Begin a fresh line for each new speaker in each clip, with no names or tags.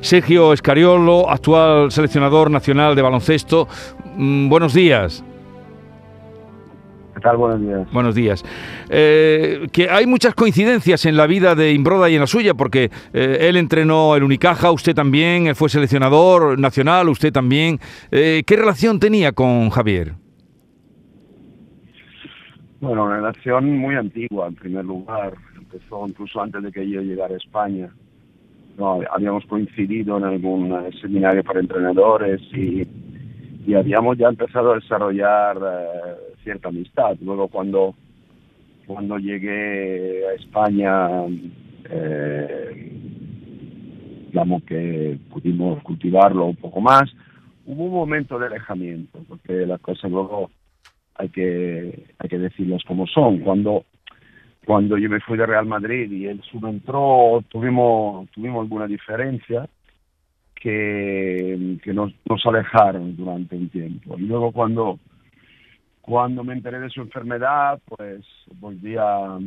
Sergio Escariolo, actual seleccionador nacional de baloncesto. Mm, buenos días.
¿Qué tal? Buenos días.
Buenos días. Eh, que hay muchas coincidencias en la vida de Imbroda y en la suya, porque eh, él entrenó el Unicaja, usted también, él fue seleccionador nacional, usted también. Eh, ¿Qué relación tenía con Javier?
Bueno, una relación muy antigua, en primer lugar. Empezó incluso antes de que yo llegara a España. No, habíamos coincidido en algún seminario para entrenadores y, y habíamos ya empezado a desarrollar cierta amistad. Luego cuando, cuando llegué a España, eh, digamos que pudimos cultivarlo un poco más, hubo un momento de alejamiento, porque las cosas luego hay que, hay que decirlas como son. Cuando cuando yo me fui de Real Madrid y él subentró, tuvimos, tuvimos alguna diferencia que, que nos, nos alejaron durante un tiempo. Y luego cuando cuando me enteré de su enfermedad, pues volví a,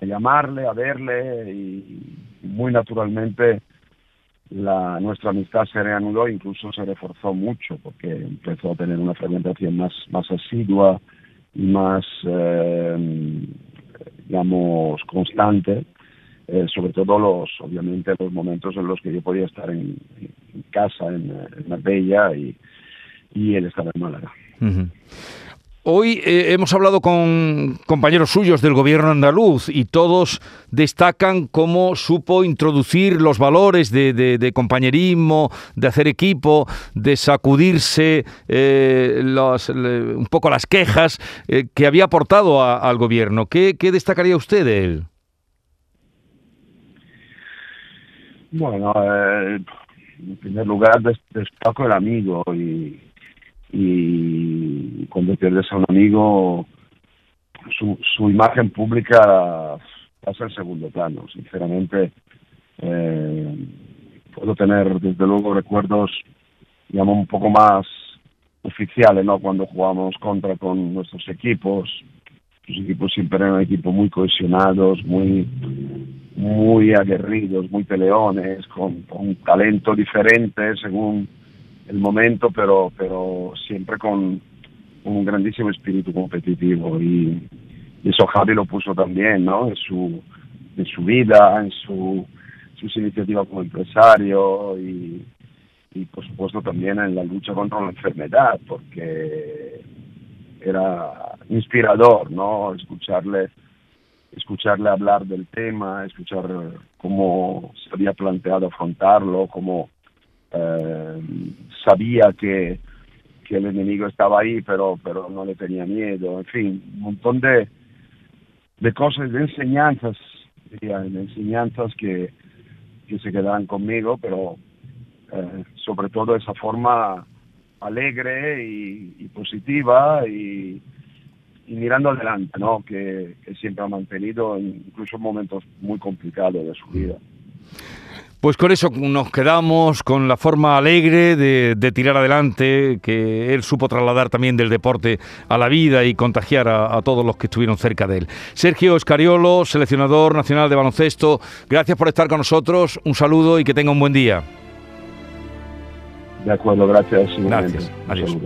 llamarle, a verle y, muy naturalmente la, nuestra amistad se reanudó, incluso se reforzó mucho porque empezó a tener una frecuentación más, más asidua y más, eh, digamos, constante. Eh, sobre todo los, obviamente, los momentos en los que yo podía estar en, casa, en, Marbella, y, y él estaba en Málaga.
Hoy eh, hemos hablado con compañeros suyos del gobierno andaluz y todos destacan cómo supo introducir los valores de, compañerismo, de hacer equipo, de sacudirse eh, un poco las quejas eh, que había aportado al gobierno. ¿Qué, destacaría usted de él?
Bueno, en primer lugar destaco el amigo y y cuando pierdes a un amigo, su, su imagen pública pasa en segundo plano. Sinceramente, eh, puedo tener desde luego recuerdos, digamos, un poco más oficiales, ¿no? Cuando jugamos contra con nuestros equipos. Los equipos siempre eran equipos muy cohesionados, muy muy aguerridos, muy peleones, con, con talento diferente según el momento, pero, pero siempre con un grandísimo espíritu competitivo y, eso Javi lo puso también, ¿no? En su, en su vida, en su, sus iniciativas como empresario y, y por supuesto también en la lucha contra la enfermedad, porque era inspirador, ¿no? Escucharle escucharle hablar del tema, escuchar cómo se había planteado afrontarlo, cómo eh, sabía que, que el enemigo estaba ahí, pero, pero no le tenía miedo, en fin, un montón de, de cosas, de enseñanzas, de enseñanzas que, que se quedarán conmigo, pero eh, sobre todo esa forma alegre y, positiva y, y, mirando adelante, ¿no? Que, que siempre ha mantenido, incluso en momentos muy complicados de su vida.
Pues con eso nos quedamos, con la forma alegre de, tirar adelante, que él supo trasladar también del deporte a la vida y contagiar a, todos los que estuvieron cerca de él. Sergio Escariolo, seleccionador nacional de baloncesto, gracias por estar con nosotros, un saludo y que tenga un buen día.
De acuerdo, gracias.
Gracias, adiós.